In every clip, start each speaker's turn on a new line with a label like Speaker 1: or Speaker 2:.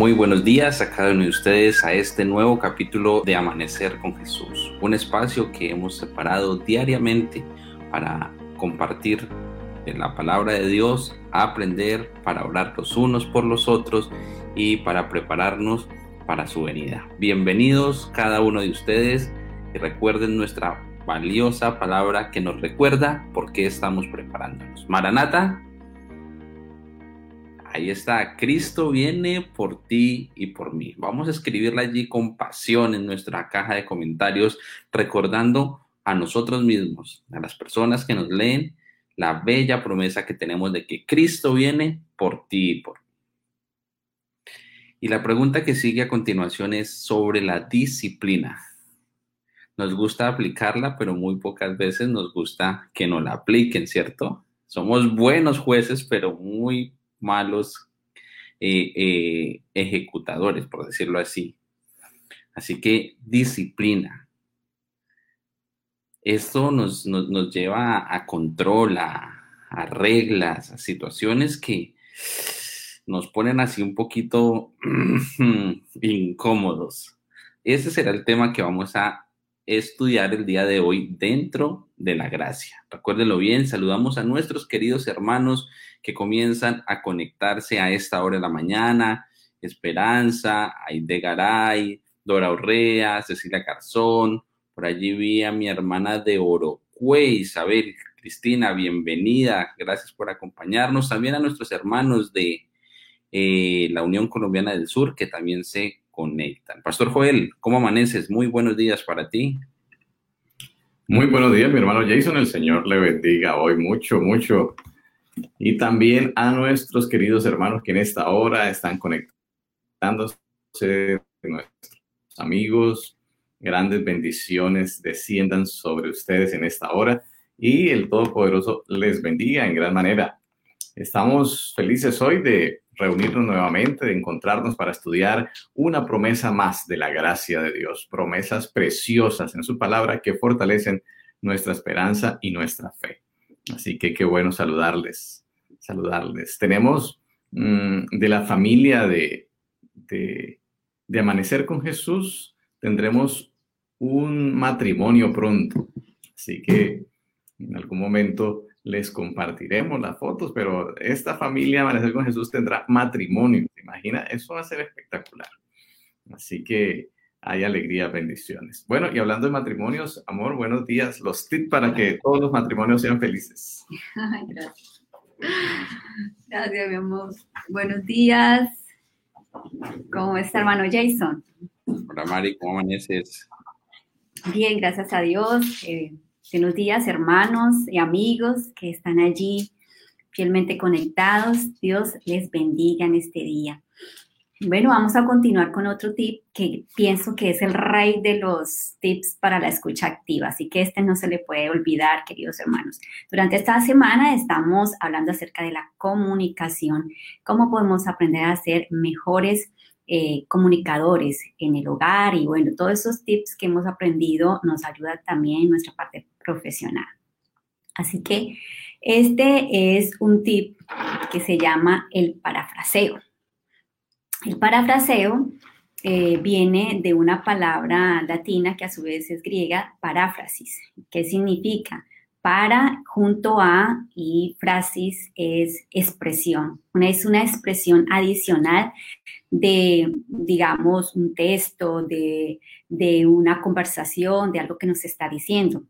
Speaker 1: Muy buenos días a cada uno de ustedes a este nuevo capítulo de Amanecer con Jesús, un espacio que hemos separado diariamente para compartir la palabra de Dios, aprender para orar los unos por los otros y para prepararnos para su venida. Bienvenidos cada uno de ustedes y recuerden nuestra valiosa palabra que nos recuerda por qué estamos preparándonos. Maranata, ahí está, Cristo viene por ti y por mí. Vamos a escribirla allí con pasión en nuestra caja de comentarios, recordando a nosotros mismos, a las personas que nos leen, la bella promesa que tenemos de que Cristo viene por ti y por mí. Y la pregunta que sigue a continuación es sobre la disciplina. Nos gusta aplicarla, pero muy pocas veces nos gusta que nos la apliquen, ¿cierto? Somos buenos jueces, pero muy malos eh, eh, ejecutadores, por decirlo así. Así que disciplina. Esto nos, lleva a control, a reglas, a situaciones que nos ponen así un poquito incómodos. Ese será el tema que vamos a estudiar el día de hoy dentro de la gracia. Recuérdenlo bien, saludamos a nuestros queridos hermanos que comienzan a conectarse a esta hora de la mañana. Esperanza, Aide Garay, Dora Orrea, Cecilia Carzón, por allí vi a mi hermana de Orocue, Isabel, Cristina, bienvenida, gracias por acompañarnos. También a nuestros hermanos de eh, la Unión Colombiana del Sur, que también se conectan. Pastor Joel, ¿cómo amaneces? Muy buenos días para ti.
Speaker 2: Muy buenos días, mi hermano Jason. El Señor le bendiga hoy mucho, mucho. Y también a nuestros queridos hermanos que en esta hora están conectándose, nuestros amigos. Grandes bendiciones desciendan sobre ustedes en esta hora y el Todopoderoso les bendiga en gran manera. Estamos felices hoy de reunirnos nuevamente, de encontrarnos para estudiar una promesa más de la gracia de Dios, promesas preciosas en su palabra que fortalecen nuestra esperanza y nuestra fe. Así que qué bueno saludarles, saludarles. Tenemos mm, de la familia de, de, de Amanecer con Jesús, tendremos un matrimonio pronto. Así que en algún momento les compartiremos las fotos, pero esta familia Amanecer con Jesús tendrá matrimonio. ¿Te imaginas? Eso va a ser espectacular. Así que hay alegría, bendiciones. Bueno, y hablando de matrimonios, amor, buenos días. Los tips para que todos los matrimonios sean felices.
Speaker 3: gracias. Gracias, mi amor. Buenos días. ¿Cómo está, hermano Jason?
Speaker 1: Hola, Mari, ¿cómo amaneces?
Speaker 3: Bien, gracias a Dios. Eh, Buenos días, hermanos y amigos que están allí fielmente conectados. Dios les bendiga en este día. Bueno, vamos a continuar con otro tip que pienso que es el rey de los tips para la escucha activa, así que este no se le puede olvidar, queridos hermanos. Durante esta semana estamos hablando acerca de la comunicación, cómo podemos aprender a ser mejores eh, comunicadores en el hogar y bueno, todos esos tips que hemos aprendido nos ayudan también en nuestra parte profesional. Así que este es un tip que se llama el parafraseo. El parafraseo eh, viene de una palabra latina que a su vez es griega, paráfrasis, que significa para junto a y frasis es expresión. Es una expresión adicional de, digamos, un texto, de, una conversación, de algo que nos está diciendo.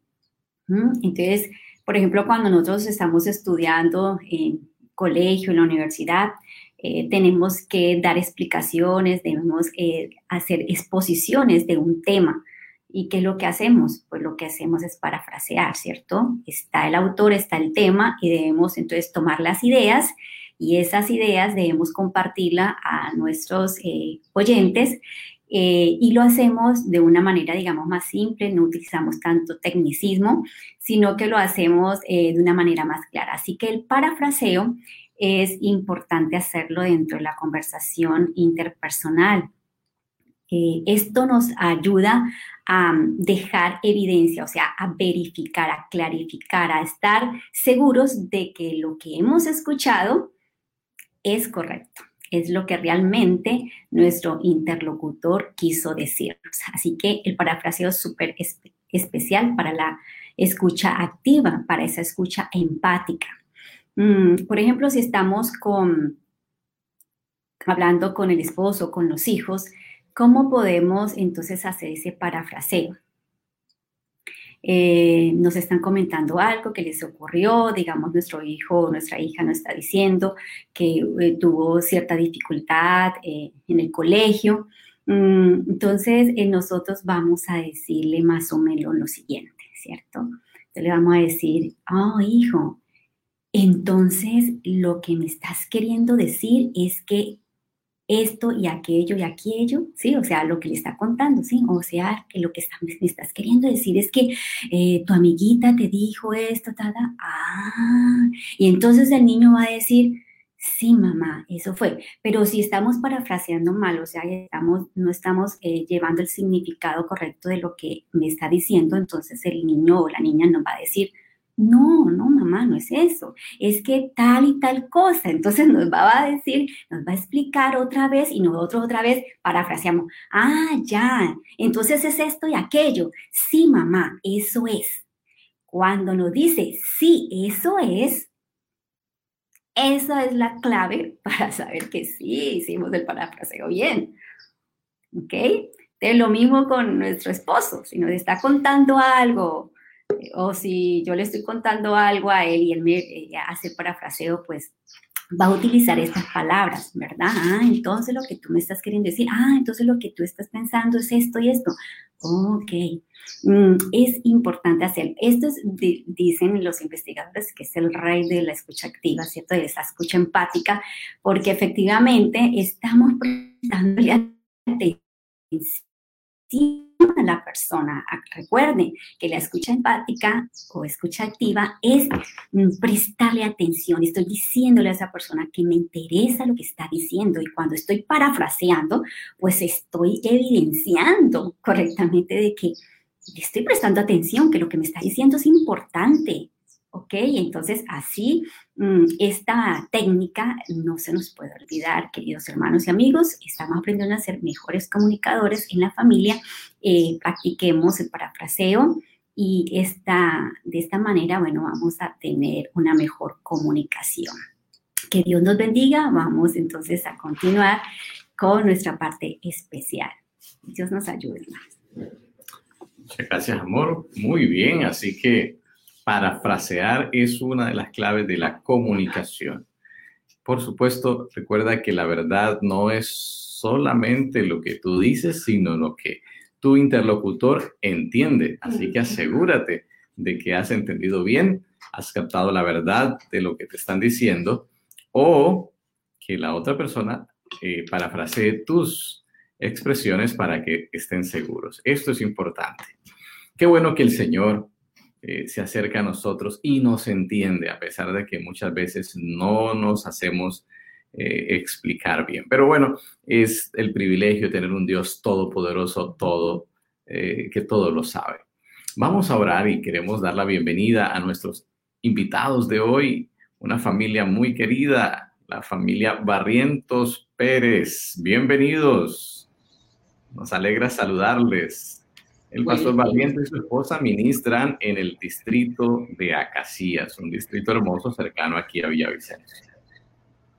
Speaker 3: Entonces, por ejemplo, cuando nosotros estamos estudiando en colegio, en la universidad, eh, tenemos que dar explicaciones, debemos eh, hacer exposiciones de un tema. ¿Y qué es lo que hacemos? Pues lo que hacemos es parafrasear, ¿cierto? Está el autor, está el tema y debemos entonces tomar las ideas y esas ideas debemos compartirla a nuestros eh, oyentes eh, y lo hacemos de una manera, digamos, más simple, no utilizamos tanto tecnicismo, sino que lo hacemos eh, de una manera más clara. Así que el parafraseo es importante hacerlo dentro de la conversación interpersonal. esto nos ayuda a dejar evidencia, o sea, a verificar, a clarificar, a estar seguros de que lo que hemos escuchado es correcto, es lo que realmente nuestro interlocutor quiso decirnos. Así que el parafraseo es súper especial para la escucha activa, para esa escucha empática. Mm, por ejemplo, si estamos con, hablando con el esposo, con los hijos, ¿cómo podemos entonces hacer ese parafraseo? Eh, nos están comentando algo que les ocurrió, digamos, nuestro hijo o nuestra hija nos está diciendo que eh, tuvo cierta dificultad eh, en el colegio. Mm, entonces, nosotros vamos a decirle más o menos lo siguiente, ¿cierto? Le vamos a decir, oh, hijo, entonces lo que me estás queriendo decir es que esto y aquello y aquello, ¿sí? O sea, lo que le está contando, ¿sí? O sea, que lo que me estás queriendo decir es que eh, tu amiguita te dijo esto, tada, ah, y entonces el niño va a decir, sí, mamá, eso fue. Pero si estamos parafraseando mal, o sea, estamos, no estamos eh, llevando el significado correcto de lo que me está diciendo, entonces el niño o la niña nos va a decir, no, no, mamá, no es eso. Es que tal y tal cosa. Entonces nos va a decir, nos va a explicar otra vez y nosotros otra vez parafraseamos. Ah, ya. Entonces es esto y aquello. Sí, mamá, eso es. Cuando nos dice, sí, eso es, esa es la clave para saber que sí hicimos el parafraseo bien. ¿Ok? De lo mismo con nuestro esposo. Si nos está contando algo, o si yo le estoy contando algo a él y él me eh, hace parafraseo, pues va a utilizar estas palabras, ¿verdad? Ah, entonces lo que tú me estás queriendo decir, ah, entonces lo que tú estás pensando es esto y esto. Ok, mm, es importante hacer. Esto dicen los investigadores que es el rey de la escucha activa, ¿cierto? De esa escucha empática, porque efectivamente estamos prestando atención a la persona. Recuerde que la escucha empática o escucha activa es mm, prestarle atención. Estoy diciéndole a esa persona que me interesa lo que está diciendo y cuando estoy parafraseando, pues estoy evidenciando correctamente de que estoy prestando atención, que lo que me está diciendo es importante. ¿Ok? Entonces, así, mm, esta técnica no se nos puede olvidar, queridos hermanos y amigos. Estamos aprendiendo a ser mejores comunicadores en la familia. Eh, practiquemos el parafraseo y esta, de esta manera, bueno, vamos a tener una mejor comunicación. Que Dios nos bendiga. Vamos entonces a continuar con nuestra parte especial. Dios nos ayude.
Speaker 2: Muchas gracias, amor. Muy bien, así que parafrasear es una de las claves de la comunicación. Por supuesto, recuerda que la verdad no es solamente lo que tú dices, sino lo que tu interlocutor entiende. Así que asegúrate de que has entendido bien, has captado la verdad de lo que te están diciendo o que la otra persona eh, parafrasee tus expresiones para que estén seguros. Esto es importante. Qué bueno que el Señor eh, se acerca a nosotros y nos entiende, a pesar de que muchas veces no nos hacemos eh, explicar bien. Pero bueno, es el privilegio tener un Dios todopoderoso, todo, eh, que todo lo sabe. Vamos a orar y queremos dar la bienvenida a nuestros invitados de hoy, una familia muy querida, la familia Barrientos Pérez. Bienvenidos. Nos alegra saludarles. El pastor Valiente y su esposa ministran en el distrito de Acacias, un distrito hermoso cercano aquí a Villavicencio.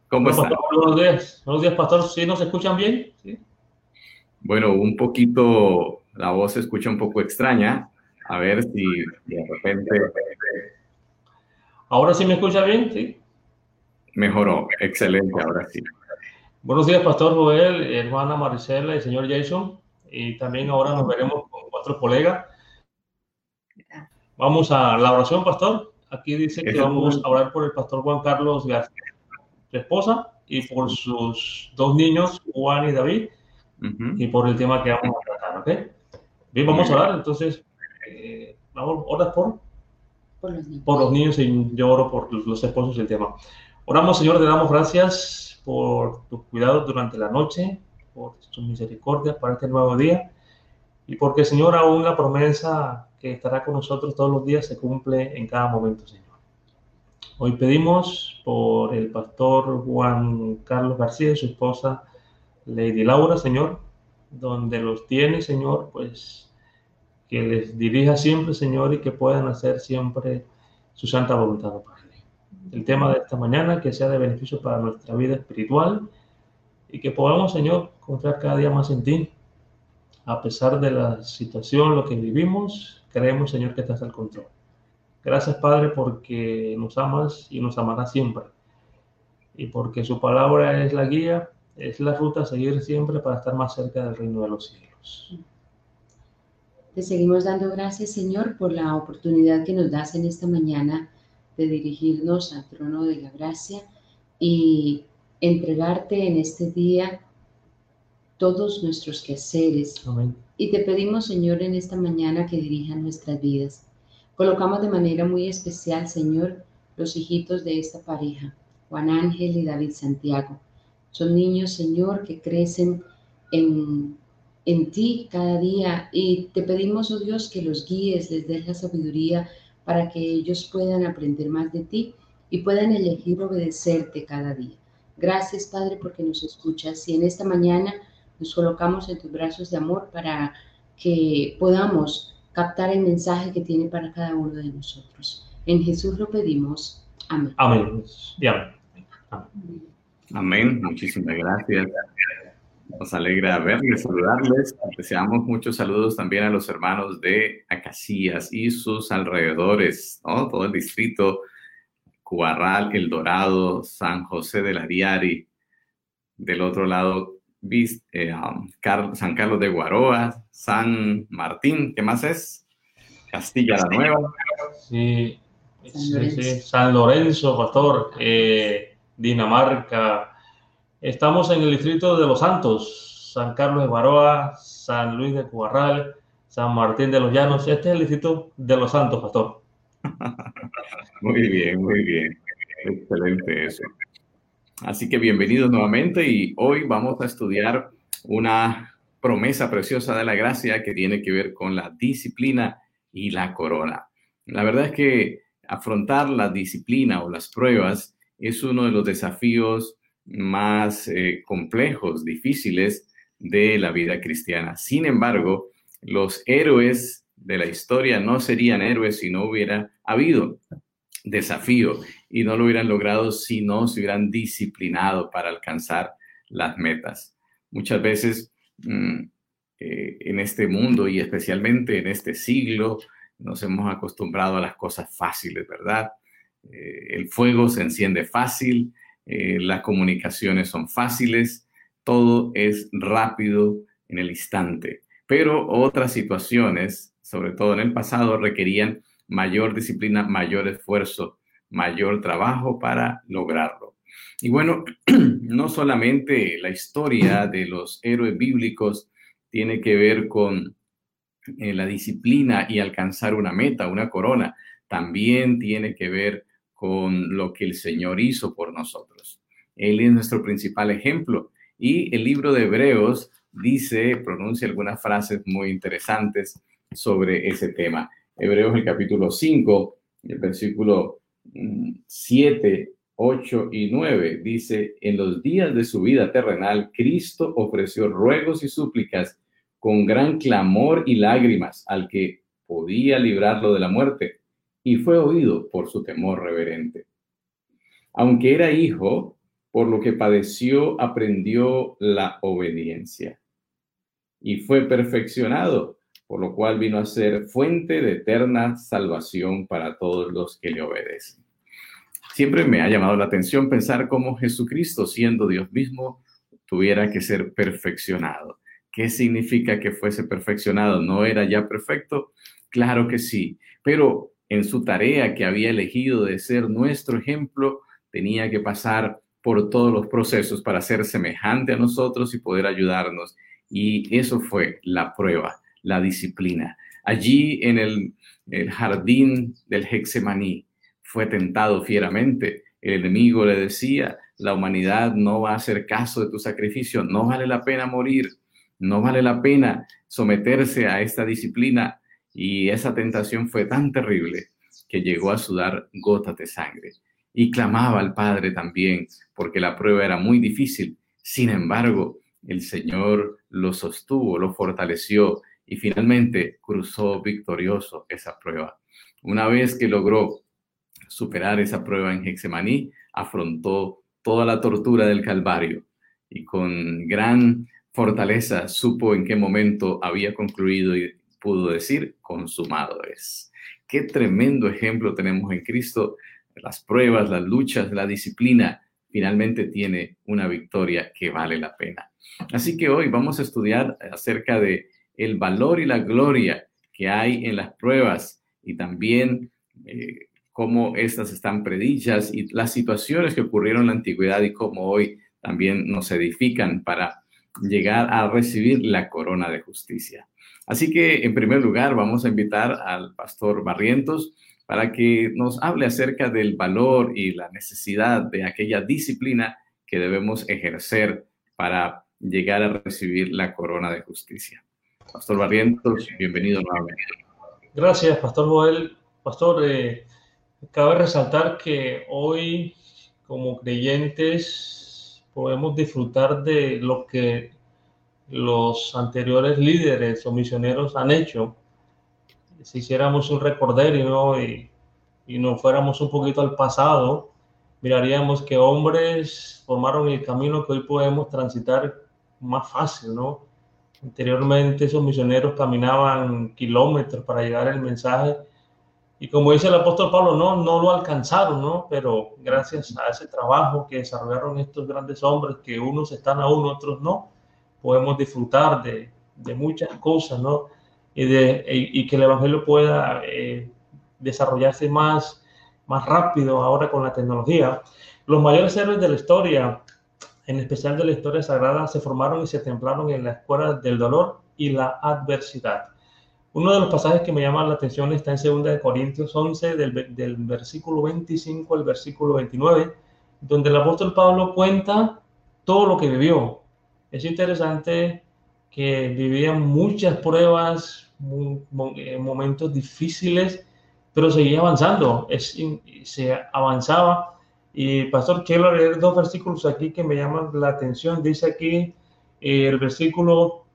Speaker 4: ¿Cómo están? Buenos días, buenos días, pastor. ¿Sí nos escuchan bien?
Speaker 2: Bueno, un poquito, la voz se escucha un poco extraña. A ver si de repente...
Speaker 4: ¿Ahora sí me escucha bien? Sí.
Speaker 2: Mejoró, excelente, ahora sí.
Speaker 4: Buenos días, Pastor Joel, hermana Maricela y señor Jason. Y también ahora nos veremos otro colega. Vamos a la oración, pastor. Aquí dice que vamos a orar por el pastor Juan Carlos García, su esposa, y por sus dos niños, Juan y David, y por el tema que vamos a tratar, ¿ok? Bien, vamos a orar, entonces, eh, vamos, ¿oras por? Por los, niños. por los niños y yo oro por los esposos y el tema. Oramos, Señor, te damos gracias por tus cuidados durante la noche, por tu misericordia para este nuevo día. Y porque, Señor, aún la promesa que estará con nosotros todos los días se cumple en cada momento, Señor. Hoy pedimos por el pastor Juan Carlos García y su esposa Lady Laura, Señor, donde los tiene, Señor, pues que les dirija siempre, Señor, y que puedan hacer siempre su santa voluntad, Padre. El tema de esta mañana, que sea de beneficio para nuestra vida espiritual y que podamos, Señor, confiar cada día más en ti. A pesar de la situación, lo que vivimos, creemos, Señor, que estás al control. Gracias, Padre, porque nos amas y nos amarás siempre. Y porque su palabra es la guía, es la ruta a seguir siempre para estar más cerca del reino de los cielos.
Speaker 5: Te seguimos dando gracias, Señor, por la oportunidad que nos das en esta mañana de dirigirnos al trono de la gracia y entregarte en este día todos nuestros quehaceres. Y te pedimos, Señor, en esta mañana que dirijan nuestras vidas. Colocamos de manera muy especial, Señor, los hijitos de esta pareja, Juan Ángel y David Santiago. Son niños, Señor, que crecen en, en ti cada día y te pedimos, oh Dios, que los guíes, les des la sabiduría para que ellos puedan aprender más de ti y puedan elegir obedecerte cada día. Gracias, Padre, porque nos escuchas y en esta mañana nos colocamos en tus brazos de amor para que podamos captar el mensaje que tiene para cada uno de nosotros. En Jesús lo pedimos. Amén.
Speaker 4: Amén.
Speaker 2: Amén. Amén. Muchísimas gracias. Nos alegra verles, saludarles. Deseamos muchos saludos también a los hermanos de Acacias y sus alrededores, todo el distrito, Cuarral, El Dorado, San José de la Diari. Del otro lado, eh, um, San Carlos de Guaroa, San Martín, ¿qué más es? Castilla la Nueva.
Speaker 4: Sí, San Lorenzo, pastor, eh, Dinamarca. Estamos en el distrito de Los Santos, San Carlos de Guaroa, San Luis de Cuarral, San Martín de los Llanos. Este es el distrito de Los Santos, pastor.
Speaker 2: muy bien, muy bien. Excelente eso. Así que bienvenidos nuevamente y hoy vamos a estudiar una promesa preciosa de la gracia que tiene que ver con la disciplina y la corona. La verdad es que afrontar la disciplina o las pruebas es uno de los desafíos más eh, complejos, difíciles de la vida cristiana. Sin embargo, los héroes de la historia no serían héroes si no hubiera habido desafío y no lo hubieran logrado si no se hubieran disciplinado para alcanzar las metas. Muchas veces mm, eh, en este mundo y especialmente en este siglo nos hemos acostumbrado a las cosas fáciles, ¿verdad? Eh, el fuego se enciende fácil, eh, las comunicaciones son fáciles, todo es rápido en el instante. Pero otras situaciones, sobre todo en el pasado, requerían mayor disciplina, mayor esfuerzo, mayor trabajo para lograrlo. Y bueno, no solamente la historia de los héroes bíblicos tiene que ver con eh, la disciplina y alcanzar una meta, una corona, también tiene que ver con lo que el Señor hizo por nosotros. Él es nuestro principal ejemplo. Y el libro de Hebreos dice, pronuncia algunas frases muy interesantes sobre ese tema. Hebreos el capítulo 5, el versículo 7, mm, 8 y 9 dice, en los días de su vida terrenal, Cristo ofreció ruegos y súplicas con gran clamor y lágrimas al que podía librarlo de la muerte, y fue oído por su temor reverente. Aunque era hijo, por lo que padeció, aprendió la obediencia y fue perfeccionado por lo cual vino a ser fuente de eterna salvación para todos los que le obedecen. Siempre me ha llamado la atención pensar cómo Jesucristo, siendo Dios mismo, tuviera que ser perfeccionado. ¿Qué significa que fuese perfeccionado? ¿No era ya perfecto? Claro que sí, pero en su tarea que había elegido de ser nuestro ejemplo, tenía que pasar por todos los procesos para ser semejante a nosotros y poder ayudarnos. Y eso fue la prueba la disciplina. Allí en el, jardín del Hexemaní fue tentado fieramente. El enemigo le decía, la humanidad no va a hacer caso de tu sacrificio, no vale la pena morir, no vale la pena someterse a esta disciplina. Y esa tentación fue tan terrible que llegó a sudar gotas de sangre. y clamaba al Padre también, porque la prueba era muy difícil. Sin embargo, el Señor lo sostuvo, lo fortaleció y finalmente cruzó victorioso esa prueba. Una vez que logró superar esa prueba en Hexemaní, afrontó toda la tortura del Calvario y con gran fortaleza supo en qué momento había concluido y pudo decir, consumado es. Qué tremendo ejemplo tenemos en Cristo. Las pruebas, las luchas, la disciplina, finalmente tiene una victoria que vale la pena. Así que hoy vamos a estudiar acerca de el valor y la gloria que hay en las pruebas y también eh, cómo estas están predichas y las situaciones que ocurrieron en la antigüedad y cómo hoy también nos edifican para llegar a recibir la corona de justicia. Así que, en primer lugar, vamos a invitar al pastor Barrientos para que nos hable acerca del valor y la necesidad de aquella disciplina que debemos ejercer para llegar a recibir la corona de justicia. Pastor Barrientos, bienvenido nuevamente.
Speaker 4: Gracias, Pastor Joel. Pastor, eh, cabe resaltar que hoy, como creyentes, podemos disfrutar de lo que los anteriores líderes o misioneros han hecho. Si hiciéramos un recorderio y, y nos fuéramos un poquito al pasado, miraríamos que hombres formaron el camino que hoy podemos transitar más fácil, ¿no? Anteriormente esos misioneros caminaban kilómetros para llegar al mensaje y como dice el apóstol Pablo, no, no lo alcanzaron, ¿no? Pero gracias a ese trabajo que desarrollaron estos grandes hombres, que unos están aún, otros no, podemos disfrutar de, de muchas cosas, ¿no? Y, de, y, que el Evangelio pueda eh, desarrollarse más, más rápido ahora con la tecnología. Los mayores héroes de la historia en especial de la historia sagrada, se formaron y se templaron en la escuela del dolor y la adversidad. Uno de los pasajes que me llama la atención está en 2 Corintios 11, del, del versículo 25 al versículo 29, donde el apóstol Pablo cuenta todo lo que vivió. Es interesante que vivía muchas pruebas, eh, momentos difíciles, pero seguía avanzando, es, se avanzaba y Pastor, quiero leer dos versículos aquí que me llaman la atención. Dice aquí eh, el versículo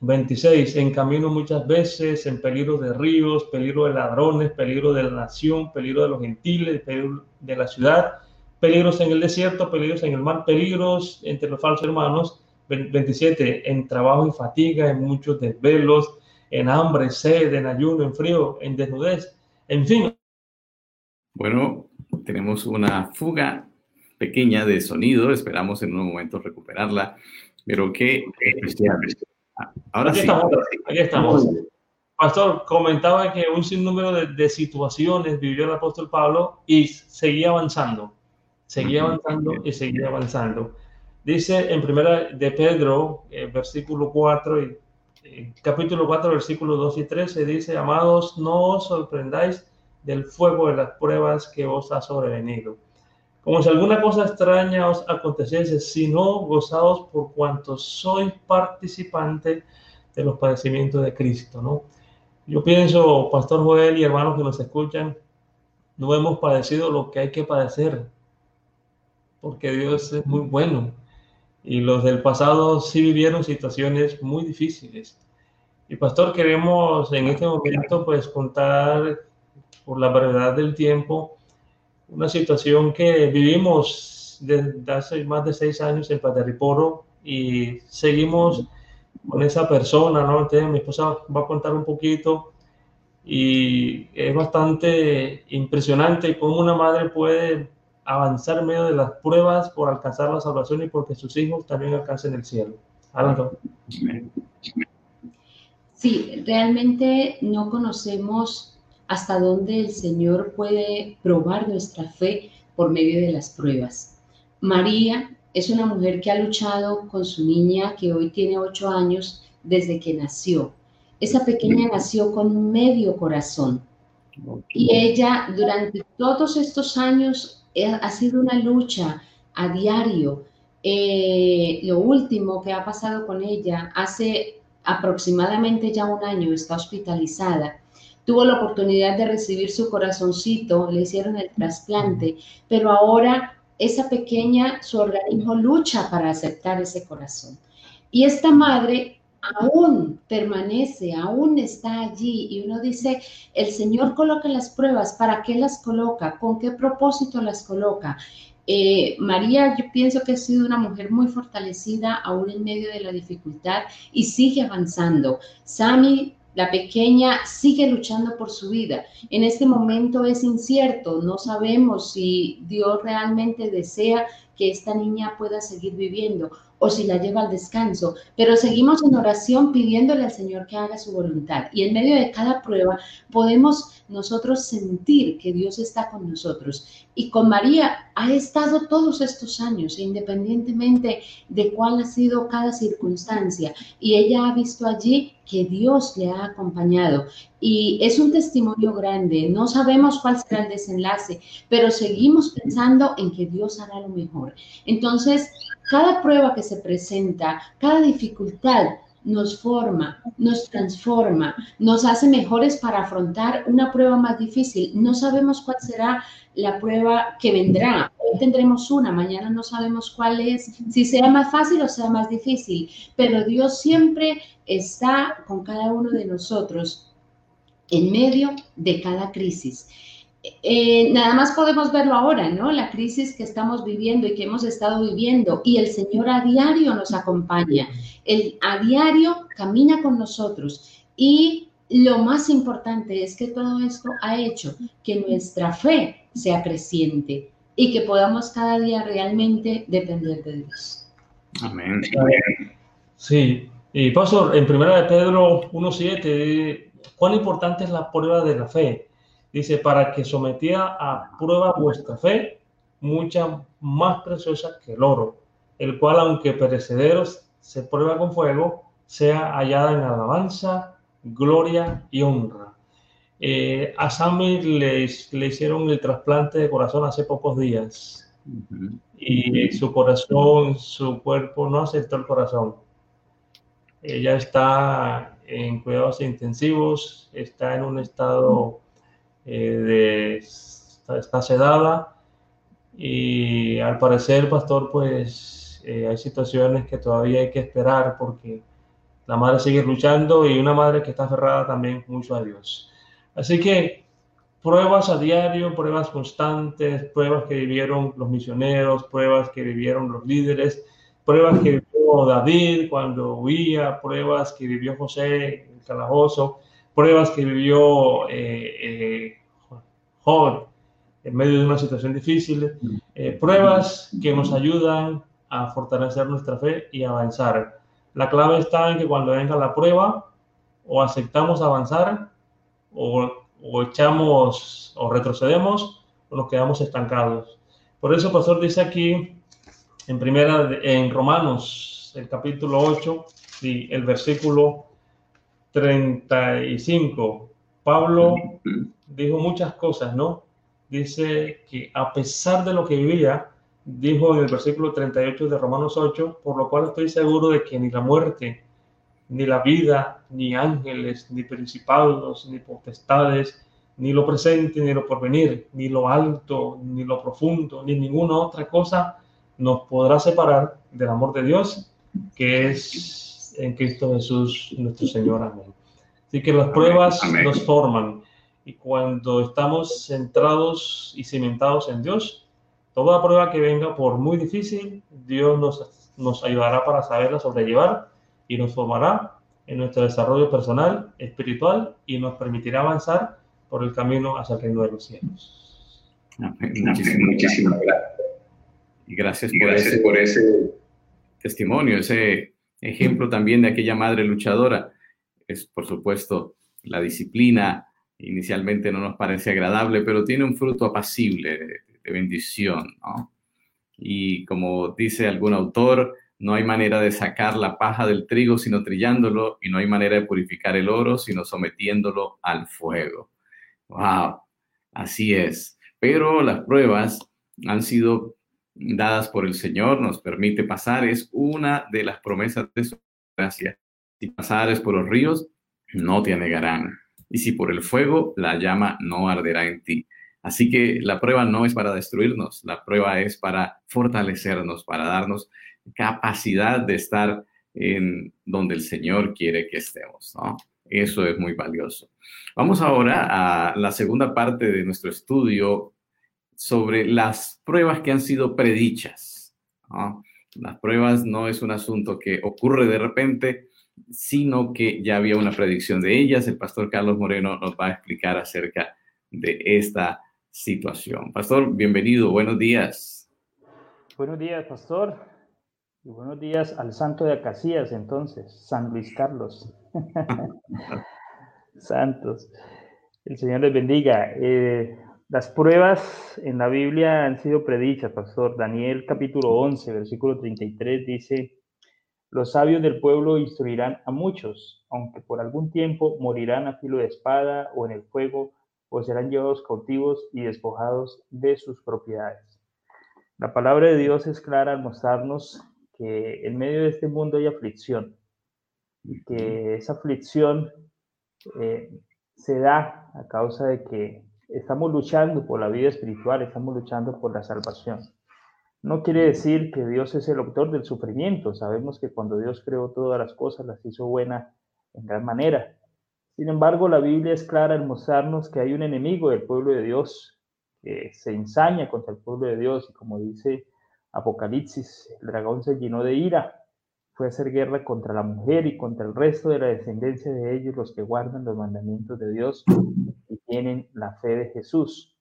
Speaker 4: 26, en camino muchas veces, en peligro de ríos, peligro de ladrones, peligro de la nación, peligro de los gentiles, peligro de la ciudad, peligros en el desierto, peligros en el mar, peligros entre los falsos hermanos. 27, en trabajo y fatiga, en muchos desvelos, en hambre, sed, en ayuno, en frío, en desnudez, en fin.
Speaker 2: Bueno, tenemos una fuga pequeña de sonido, esperamos en un momento recuperarla, pero qué especial.
Speaker 4: Ahora aquí sí. Estamos, aquí estamos. Pastor, comentaba que un sinnúmero de, de, situaciones vivió el apóstol Pablo y seguía avanzando, seguía avanzando y seguía avanzando. Dice en primera de Pedro, eh, versículo 4 y eh, capítulo 4, versículos 2 y 13, dice, amados, no os sorprendáis del fuego de las pruebas que os ha sobrevenido. Como si alguna cosa extraña os aconteciese, sino gozados por cuanto sois participante de los padecimientos de Cristo, ¿no? Yo pienso, Pastor Joel y hermanos que nos escuchan, no hemos padecido lo que hay que padecer, porque Dios es muy bueno. Y los del pasado sí vivieron situaciones muy difíciles. Y Pastor, queremos en este momento pues contar por la brevedad del tiempo, una situación que vivimos desde hace más de seis años en Paterriporo y seguimos con esa persona, ¿no? Entonces mi esposa va a contar un poquito y es bastante impresionante cómo una madre puede avanzar medio de las pruebas por alcanzar la salvación y porque sus hijos también alcancen el cielo. Adelante.
Speaker 5: Sí, realmente no conocemos hasta dónde el Señor puede probar nuestra fe por medio de las pruebas. María es una mujer que ha luchado con su niña que hoy tiene ocho años desde que nació. Esa pequeña nació con medio corazón y ella durante todos estos años eh, ha sido una lucha a diario. Eh, lo último que ha pasado con ella hace aproximadamente ya un año está hospitalizada tuvo la oportunidad de recibir su corazoncito, le hicieron el trasplante, pero ahora esa pequeña, su organismo lucha para aceptar ese corazón. Y esta madre aún permanece, aún está allí. Y uno dice, el Señor coloca las pruebas, ¿para qué las coloca? ¿Con qué propósito las coloca? Eh, María, yo pienso que ha sido una mujer muy fortalecida aún en medio de la dificultad y sigue avanzando. Sami, la pequeña, sigue luchando por su vida. En este momento es incierto, no sabemos si Dios realmente desea que esta niña pueda seguir viviendo o si la lleva al descanso, pero seguimos en oración pidiéndole al Señor que haga su voluntad. Y en medio de cada prueba podemos nosotros sentir que Dios está con nosotros. Y con María ha estado todos estos años, independientemente de cuál ha sido cada circunstancia. Y ella ha visto allí que Dios le ha acompañado. Y es un testimonio grande. No sabemos cuál será el desenlace, pero seguimos pensando en que Dios hará lo mejor. Entonces, cada prueba que se presenta, cada dificultad nos forma, nos transforma, nos hace mejores para afrontar una prueba más difícil. No sabemos cuál será la prueba que vendrá. Hoy tendremos una, mañana no sabemos cuál es, si sea más fácil o sea más difícil, pero Dios siempre está con cada uno de nosotros en medio de cada crisis. Eh, nada más podemos verlo ahora, ¿no? La crisis que estamos viviendo y que hemos estado viviendo y el Señor a diario nos acompaña. El a diario camina con nosotros y lo más importante es que todo esto ha hecho que nuestra fe sea creciente y que podamos cada día realmente depender de Dios.
Speaker 4: Amén. Sí, y Pastor, en primera de Pedro 1.7, ¿cuán importante es la prueba de la fe? Dice, para que sometida a prueba vuestra fe, mucha más preciosa que el oro, el cual, aunque perecederos, se prueba con fuego, sea hallada en alabanza, gloria y honra. Eh, a Sammy le, le, hicieron el trasplante de corazón hace pocos días y su corazón, su cuerpo no aceptó el corazón. Ella está en cuidados intensivos, está en un estado eh, de, está, sedada y al parecer, pastor, pues eh, hay situaciones que todavía hay que esperar porque la madre sigue luchando y una madre que está aferrada también mucho a Dios. Así que pruebas a diario, pruebas constantes, pruebas que vivieron los misioneros, pruebas que vivieron los líderes, pruebas que vivió David cuando huía, pruebas que vivió José en el calabozo, pruebas que vivió eh, eh, en medio de una situación difícil, eh, pruebas que nos ayudan a fortalecer nuestra fe y avanzar. La clave está en que cuando venga la prueba, o aceptamos avanzar, o, o echamos o retrocedemos, o nos quedamos estancados. Por eso, pastor dice aquí, en primera, en Romanos, el capítulo 8, y el versículo 35. Pablo dijo muchas cosas, ¿no? Dice que a pesar de lo que vivía, dijo en el versículo 38 de Romanos 8, por lo cual estoy seguro de que ni la muerte, ni la vida, ni ángeles, ni principados, ni potestades, ni lo presente, ni lo porvenir, ni lo alto, ni lo profundo, ni ninguna otra cosa nos podrá separar del amor de Dios, que es en Cristo Jesús nuestro Señor. Amén. Así que las pruebas nos forman y cuando estamos centrados y cimentados en Dios, toda prueba que venga, por muy difícil, Dios nos, nos ayudará para saberla sobrellevar y nos formará en nuestro desarrollo personal, espiritual y nos permitirá avanzar por el camino hacia el reino de los cielos.
Speaker 2: Muchísimas, gracias. Y gracias, por, ese, por ese testimonio, ese ejemplo también de aquella madre luchadora es por supuesto la disciplina. Inicialmente no nos parece agradable, pero tiene un fruto apacible de, bendición. Y como dice algún autor, no hay manera de sacar la paja del trigo sino trillándolo, y no hay manera de purificar el oro sino sometiéndolo al fuego. ¡Wow! Así es. Pero las pruebas han sido dadas por el Señor, nos permite pasar, es una de las promesas de su gracia si pasares por los ríos, no te anegarán. y si por el fuego, la llama no arderá en ti. Así que la prueba no es para destruirnos, la prueba es para fortalecernos, para darnos capacidad de estar en donde el Señor quiere que estemos, ¿no? Eso es muy valioso. Vamos ahora a la segunda parte de nuestro estudio sobre las pruebas que han sido predichas. Las pruebas no es un asunto que ocurre de repente, sino que ya había una predicción de ellas. El pastor Carlos Moreno nos va a explicar acerca de esta situación. Pastor, bienvenido, buenos días.
Speaker 6: Buenos días, pastor. Y buenos días al santo de Acacias, entonces, San Luis Carlos. Santos. El Señor les bendiga. Eh, las pruebas en la Biblia han sido predichas, pastor. Daniel capítulo 11, versículo 33 dice, los sabios del pueblo instruirán a muchos, aunque por algún tiempo morirán a filo de espada o en el fuego o serán llevados cautivos y despojados de sus propiedades. La palabra de Dios es clara al mostrarnos que en medio de este mundo hay aflicción y que esa aflicción eh, se da a causa de que estamos luchando por la vida espiritual, estamos luchando por la salvación. No quiere decir que Dios es el autor del sufrimiento. Sabemos que cuando Dios creó todas las cosas, las hizo buenas en gran manera. Sin embargo, la Biblia es clara al mostrarnos que hay un enemigo del pueblo de Dios que se ensaña contra el pueblo de Dios y como dice Apocalipsis, el dragón se llenó de ira, fue a hacer guerra contra la mujer y contra el resto de la descendencia de ellos, los que guardan los mandamientos de Dios tienen la fe de Jesús.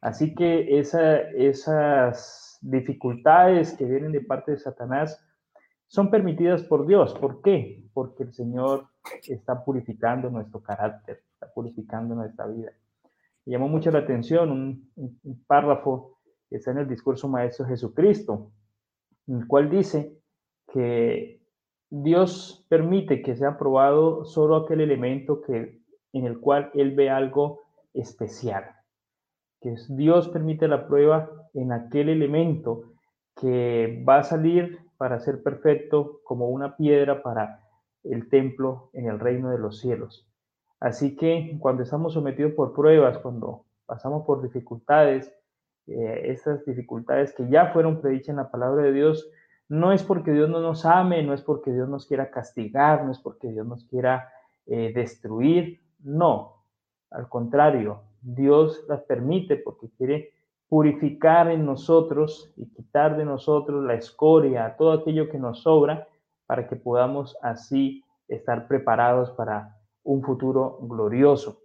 Speaker 6: Así que esas dificultades que vienen de parte de Satanás son permitidas por Dios. ¿Por qué? Porque el Señor está purificando nuestro carácter, está purificando nuestra vida. Me llamó mucho la atención un, párrafo que está en el discurso Maestro Jesucristo, en el cual dice que Dios permite que sea probado solo aquel elemento que, en el cual Él ve algo especial. Que Dios permite la prueba en aquel elemento que va a salir para ser perfecto como una piedra para el templo en el reino de los cielos. Así que cuando estamos sometidos por pruebas, cuando pasamos por dificultades, eh, estas dificultades que ya fueron predichas en la palabra de Dios, no es porque Dios no nos ame, no es porque Dios nos quiera castigar, no es porque Dios nos quiera eh, destruir, no, al contrario, Dios las permite porque quiere purificar en nosotros y quitar de nosotros la escoria, todo aquello que nos sobra, para que podamos así estar preparados para un futuro glorioso.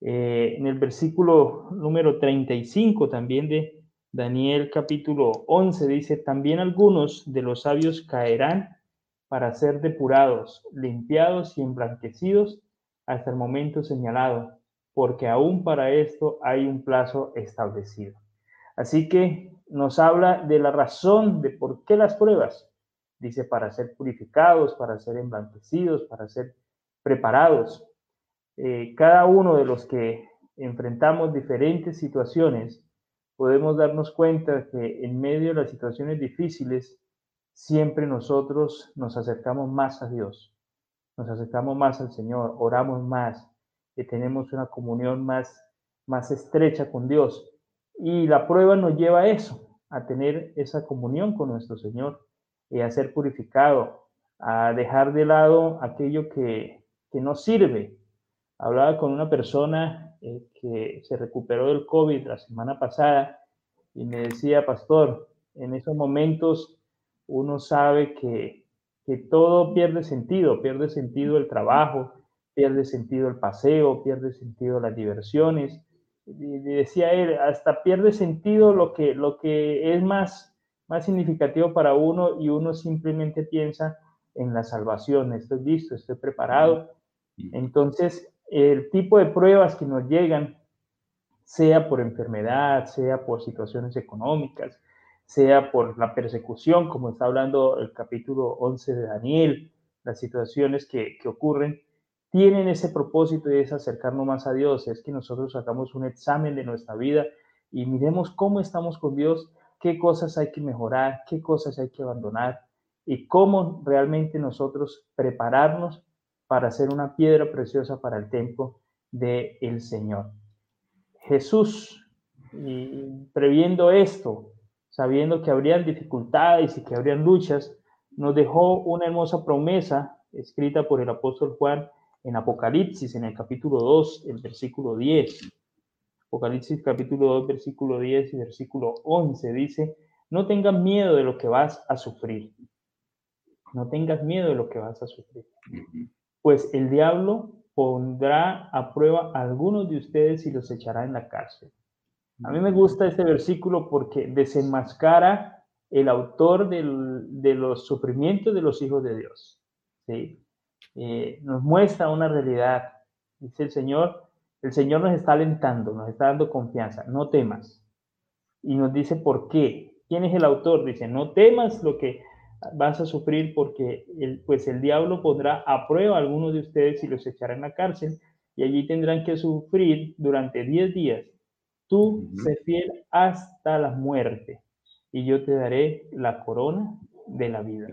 Speaker 6: Eh, en el versículo número 35 también de Daniel capítulo 11 dice, también algunos de los sabios caerán para ser depurados, limpiados y emblanquecidos hasta el momento señalado, porque aún para esto hay un plazo establecido. Así que nos habla de la razón de por qué las pruebas. Dice, para ser purificados, para ser emblanquecidos, para ser preparados. Eh, cada uno de los que enfrentamos diferentes situaciones, podemos darnos cuenta que en medio de las situaciones difíciles, siempre nosotros nos acercamos más a Dios, nos acercamos más al Señor, oramos más, que tenemos una comunión más, más estrecha con Dios. Y la prueba nos lleva a eso, a tener esa comunión con nuestro Señor y a ser purificado, a dejar de lado aquello que, que no sirve. Hablaba con una persona eh, que se recuperó del COVID la semana pasada y me decía, pastor, en esos momentos uno sabe que, que todo pierde sentido, pierde sentido el trabajo, pierde sentido el paseo, pierde sentido las diversiones, y decía él, hasta pierde sentido lo que, lo que es más, más significativo para uno y uno simplemente piensa en la salvación, estoy listo, estoy preparado. Entonces, el tipo de pruebas que nos llegan, sea por enfermedad, sea por situaciones económicas, sea por la persecución, como está hablando el capítulo 11 de Daniel, las situaciones que, que ocurren, tienen ese propósito y es acercarnos más a Dios, es que nosotros hagamos un examen de nuestra vida y miremos cómo estamos con Dios, qué cosas hay que mejorar, qué cosas hay que abandonar y cómo realmente nosotros prepararnos para ser una piedra preciosa para el templo del el Señor. Jesús, previendo esto, sabiendo que habrían dificultades y que habrían luchas, nos dejó una hermosa promesa escrita por el apóstol Juan en Apocalipsis, en el capítulo 2, el versículo 10. Apocalipsis capítulo 2, versículo 10 y versículo 11 dice, no tengas miedo de lo que vas a sufrir. No tengas miedo de lo que vas a sufrir. Pues el diablo pondrá a prueba a algunos de ustedes y los echará en la cárcel. A mí me gusta este versículo porque desenmascara el autor de los sufrimientos de los hijos de Dios. ¿sí? Eh, nos muestra una realidad. Dice el Señor, el Señor nos está alentando, nos está dando confianza, no temas. Y nos dice por qué. ¿Quién es el autor? Dice, no temas lo que vas a sufrir porque el, pues el diablo pondrá a prueba a algunos de ustedes y los echará en la cárcel y allí tendrán que sufrir durante 10 días. Tú sé fiel hasta la muerte y yo te daré la corona de la vida.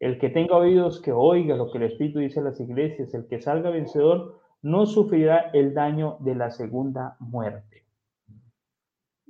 Speaker 6: El que tenga oídos que oiga lo que el Espíritu dice a las iglesias, el que salga vencedor no sufrirá el daño de la segunda muerte.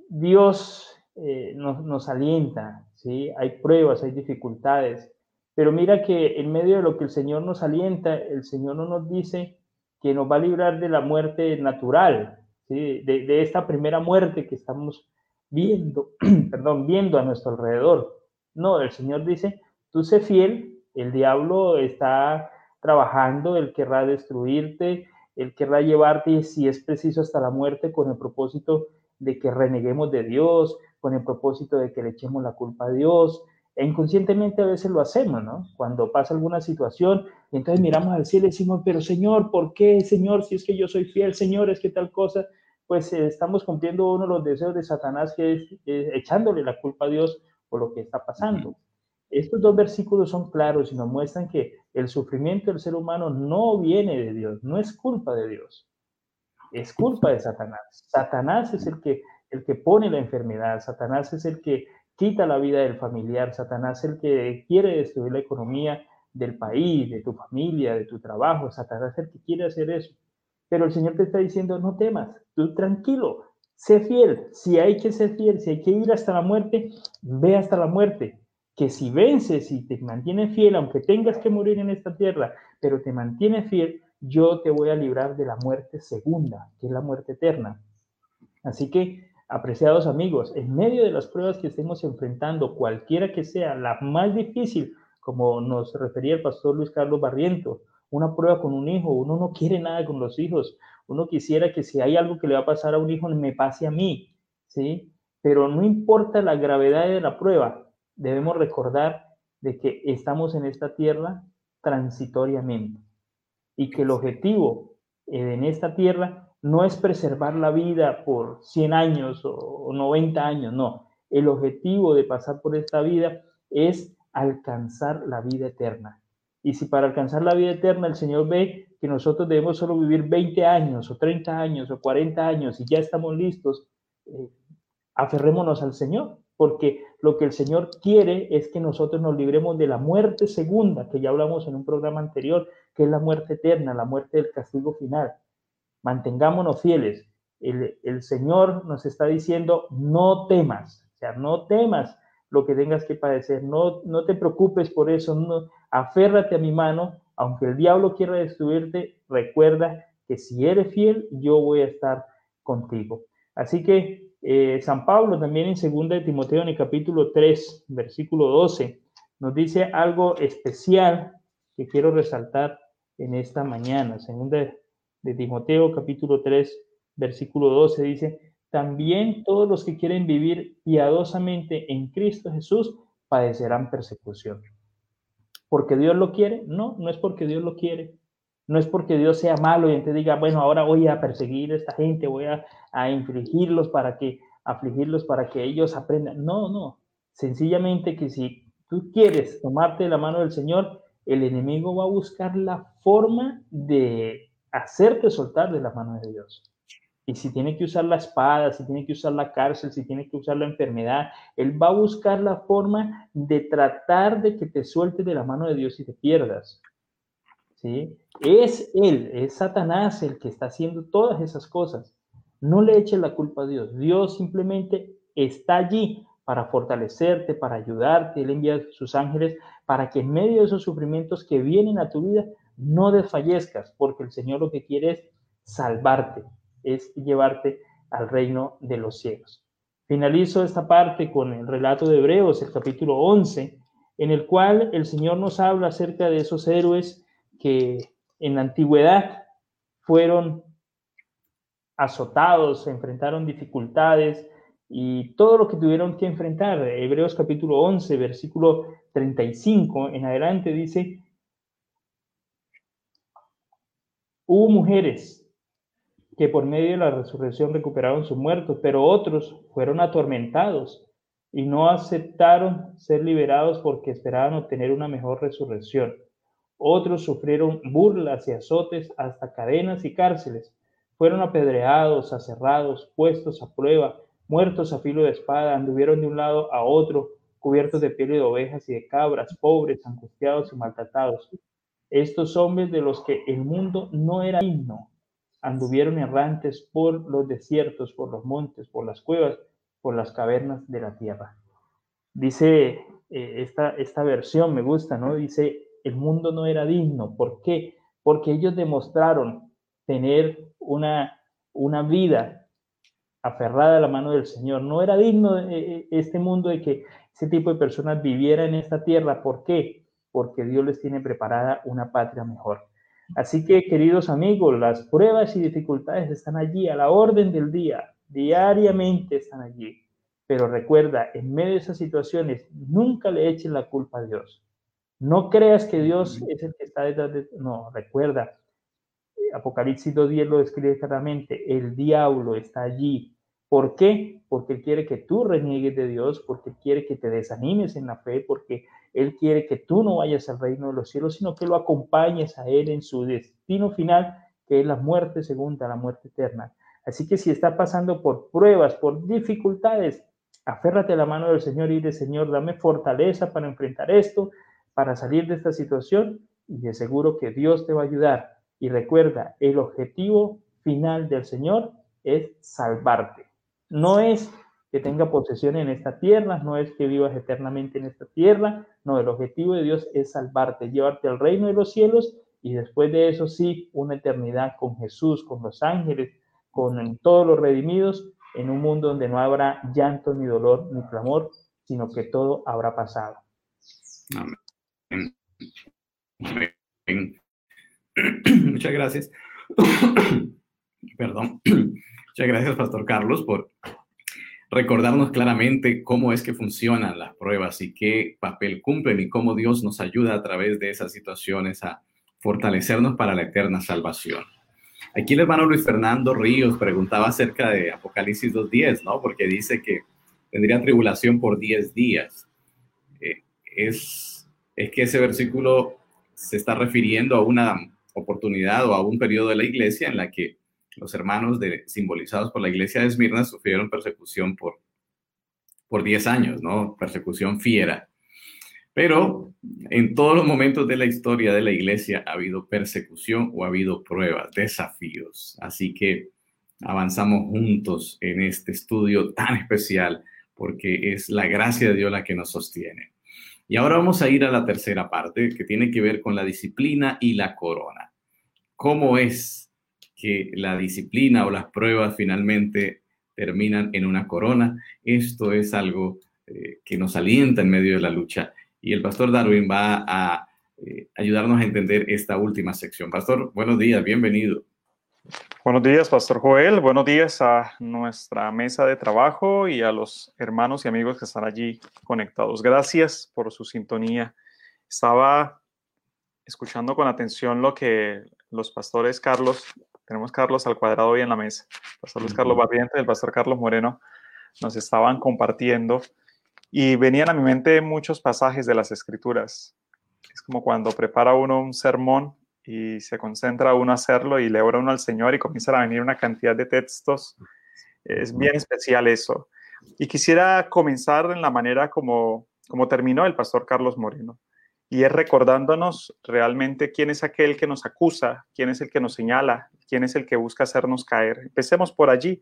Speaker 6: Dios eh, nos, nos, alienta, ¿sí? Hay pruebas, hay dificultades, pero mira que en medio de lo que el Señor nos alienta, el Señor no nos dice que nos va a librar de la muerte natural, ¿sí? de, de esta primera muerte que estamos viendo, perdón, viendo a nuestro alrededor. No, el Señor dice, tú sé fiel, el diablo está trabajando, él querrá destruirte, él querrá llevarte, si es preciso, hasta la muerte con el propósito de que reneguemos de Dios, con el propósito de que le echemos la culpa a Dios. E inconscientemente a veces lo hacemos, ¿no? Cuando pasa alguna situación y entonces miramos al cielo y decimos, pero Señor, ¿por qué, Señor, si es que yo soy fiel, Señor, es que tal cosa? Pues eh, estamos cumpliendo uno de los deseos de Satanás, que es eh, echándole la culpa a Dios por lo que está pasando. Estos dos versículos son claros y nos muestran que el sufrimiento del ser humano no viene de Dios, no es culpa de Dios, es culpa de Satanás. Satanás es el que, el que pone la enfermedad, Satanás es el que quita la vida del familiar, Satanás es el que quiere destruir la economía del país, de tu familia, de tu trabajo, Satanás es el que quiere hacer eso. Pero el Señor te está diciendo, no temas, tú tranquilo, sé fiel, si hay que ser fiel, si hay que ir hasta la muerte, ve hasta la muerte, que si vences y te mantienes fiel, aunque tengas que morir en esta tierra, pero te mantienes fiel, yo te voy a librar de la muerte segunda, que es la muerte eterna. Así que, apreciados amigos, en medio de las pruebas que estemos enfrentando, cualquiera que sea la más difícil, como nos refería el pastor Luis Carlos Barriento, una prueba con un hijo, uno no quiere nada con los hijos, uno quisiera que si hay algo que le va a pasar a un hijo, me pase a mí, ¿sí? Pero no importa la gravedad de la prueba, debemos recordar de que estamos en esta tierra transitoriamente y que el objetivo en esta tierra no es preservar la vida por 100 años o 90 años, no. El objetivo de pasar por esta vida es alcanzar la vida eterna. Y si para alcanzar la vida eterna el Señor ve que nosotros debemos solo vivir 20 años o 30 años o 40 años y ya estamos listos, eh, aferrémonos al Señor, porque lo que el Señor quiere es que nosotros nos libremos de la muerte segunda, que ya hablamos en un programa anterior, que es la muerte eterna, la muerte del castigo final. Mantengámonos fieles. El, Señor nos está diciendo, no temas, o sea, no temas lo que tengas que padecer, no, no te preocupes por eso, aférrate a mi mano, aunque el diablo quiera destruirte, recuerda que si eres fiel, yo voy a estar contigo. Así que eh, San Pablo también en 2 de Timoteo en el capítulo 3, versículo 12, nos dice algo especial que quiero resaltar en esta mañana. Segunda de Timoteo capítulo 3, versículo 12 dice, también todos los que quieren vivir piadosamente en Cristo Jesús padecerán persecución. ¿Porque Dios lo quiere? No, no es porque Dios lo quiere. No es porque Dios sea malo y entonces diga, bueno, ahora voy a perseguir a esta gente, voy a, a infligirlos para que, afligirlos para que ellos aprendan. No, no. Sencillamente que si tú quieres tomarte la mano del Señor, el enemigo va a buscar la forma de hacerte soltar de la mano de Dios. Y si tiene que usar la espada, si tiene que usar la cárcel, si tiene que usar la enfermedad, Él va a buscar la forma de tratar de que te suelte de la mano de Dios y te pierdas. ¿Sí? Es Él, es Satanás el que está haciendo todas esas cosas. No le eches la culpa a Dios. Dios simplemente está allí para fortalecerte, para ayudarte. Él envía sus ángeles para que en medio de esos sufrimientos que vienen a tu vida no desfallezcas, porque el Señor lo que quiere es salvarte, es llevarte al reino de los cielos. Finalizo esta parte con el relato de Hebreos, el capítulo 11, en el cual el Señor nos habla acerca de esos héroes que en la antigüedad fueron azotados, enfrentaron dificultades y todo lo que tuvieron que enfrentar. Hebreos capítulo 11, versículo 35 en adelante dice, hubo mujeres que por medio de la resurrección recuperaron sus muertos, pero otros fueron atormentados y no aceptaron ser liberados porque esperaban obtener una mejor resurrección. Otros sufrieron burlas y azotes hasta cadenas y cárceles. Fueron apedreados, aserrados, puestos a prueba, muertos a filo de espada, anduvieron de un lado a otro, cubiertos de piel de ovejas y de cabras, pobres, angustiados y maltratados. Estos hombres de los que el mundo no era digno, anduvieron errantes por los desiertos, por los montes, por las cuevas, por las cavernas de la tierra. Dice eh, esta, esta versión, me gusta, ¿no? Dice, el mundo no era digno. ¿Por qué? Porque ellos demostraron tener una, una vida aferrada a la mano del Señor. No era digno eh, eh, este mundo de que ese tipo de personas viviera en esta tierra. ¿Por qué? Porque Dios les tiene preparada una patria mejor. Así que, queridos amigos, las pruebas y dificultades están allí a la orden del día, diariamente están allí. Pero recuerda, en medio de esas situaciones, nunca le echen la culpa a Dios. No creas que Dios es el que está detrás de... No, recuerda, Apocalipsis 2.10 lo describe claramente, el diablo está allí. ¿Por qué? Porque él quiere que tú reniegues de Dios, porque quiere que te desanimes en la fe, porque él quiere que tú no vayas al reino de los cielos, sino que lo acompañes a Él en su destino final, que es la muerte segunda, la muerte eterna. Así que si está pasando por pruebas, por dificultades, aférrate a la mano del Señor y dile, Señor, dame fortaleza para enfrentar esto, para salir de esta situación y de seguro que Dios te va a ayudar. Y recuerda, el objetivo final del Señor es salvarte. No es que tenga posesión en esta tierra, no es que vivas eternamente en esta tierra, no, el objetivo de Dios es salvarte, llevarte al reino de los cielos y después de eso sí, una eternidad con Jesús, con los ángeles, con todos los redimidos, en un mundo donde no habrá llanto, ni dolor, ni clamor, sino que todo habrá pasado.
Speaker 2: Amén. Muchas gracias. Perdón. Muchas gracias, Pastor Carlos, por recordarnos claramente cómo es que funcionan las pruebas y qué papel cumplen y cómo Dios nos ayuda a través de esas situaciones a fortalecernos para la eterna salvación. Aquí el hermano Luis Fernando Ríos preguntaba acerca de Apocalipsis 2.10, ¿no? Porque dice que tendría tribulación por 10 días. Eh, es, es que ese versículo se está refiriendo a una oportunidad o a un periodo de la iglesia en la que los hermanos de, simbolizados por la iglesia de Esmirna sufrieron persecución por, por 10 años, ¿no? Persecución fiera. Pero en todos los momentos de la historia de la iglesia ha habido persecución o ha habido pruebas, desafíos. Así que avanzamos juntos en este estudio tan especial porque es la gracia de Dios la que nos sostiene. Y ahora vamos a ir a la tercera parte que tiene que ver con la disciplina y la corona. ¿Cómo es que la disciplina o las pruebas finalmente terminan en una corona. Esto es algo eh, que nos alienta en medio de la lucha y el pastor Darwin va a eh, ayudarnos a entender esta última sección. Pastor, buenos días, bienvenido.
Speaker 7: Buenos días, Pastor Joel. Buenos días a nuestra mesa de trabajo y a los hermanos y amigos que están allí conectados. Gracias por su sintonía. Estaba escuchando con atención lo que los pastores Carlos tenemos Carlos al cuadrado hoy en la mesa. Pastor Luis Carlos Barriente y el pastor Carlos Moreno nos estaban compartiendo y venían a mi mente muchos pasajes de las escrituras. Es como cuando prepara uno un sermón y se concentra uno a hacerlo y le ora uno al Señor y comienza a venir una cantidad de textos. Es bien especial eso. Y quisiera comenzar en la manera como, como terminó el pastor Carlos Moreno. y es recordándonos realmente quién es aquel que nos acusa, quién es el que nos señala, quién es el que busca hacernos caer. Empecemos por allí.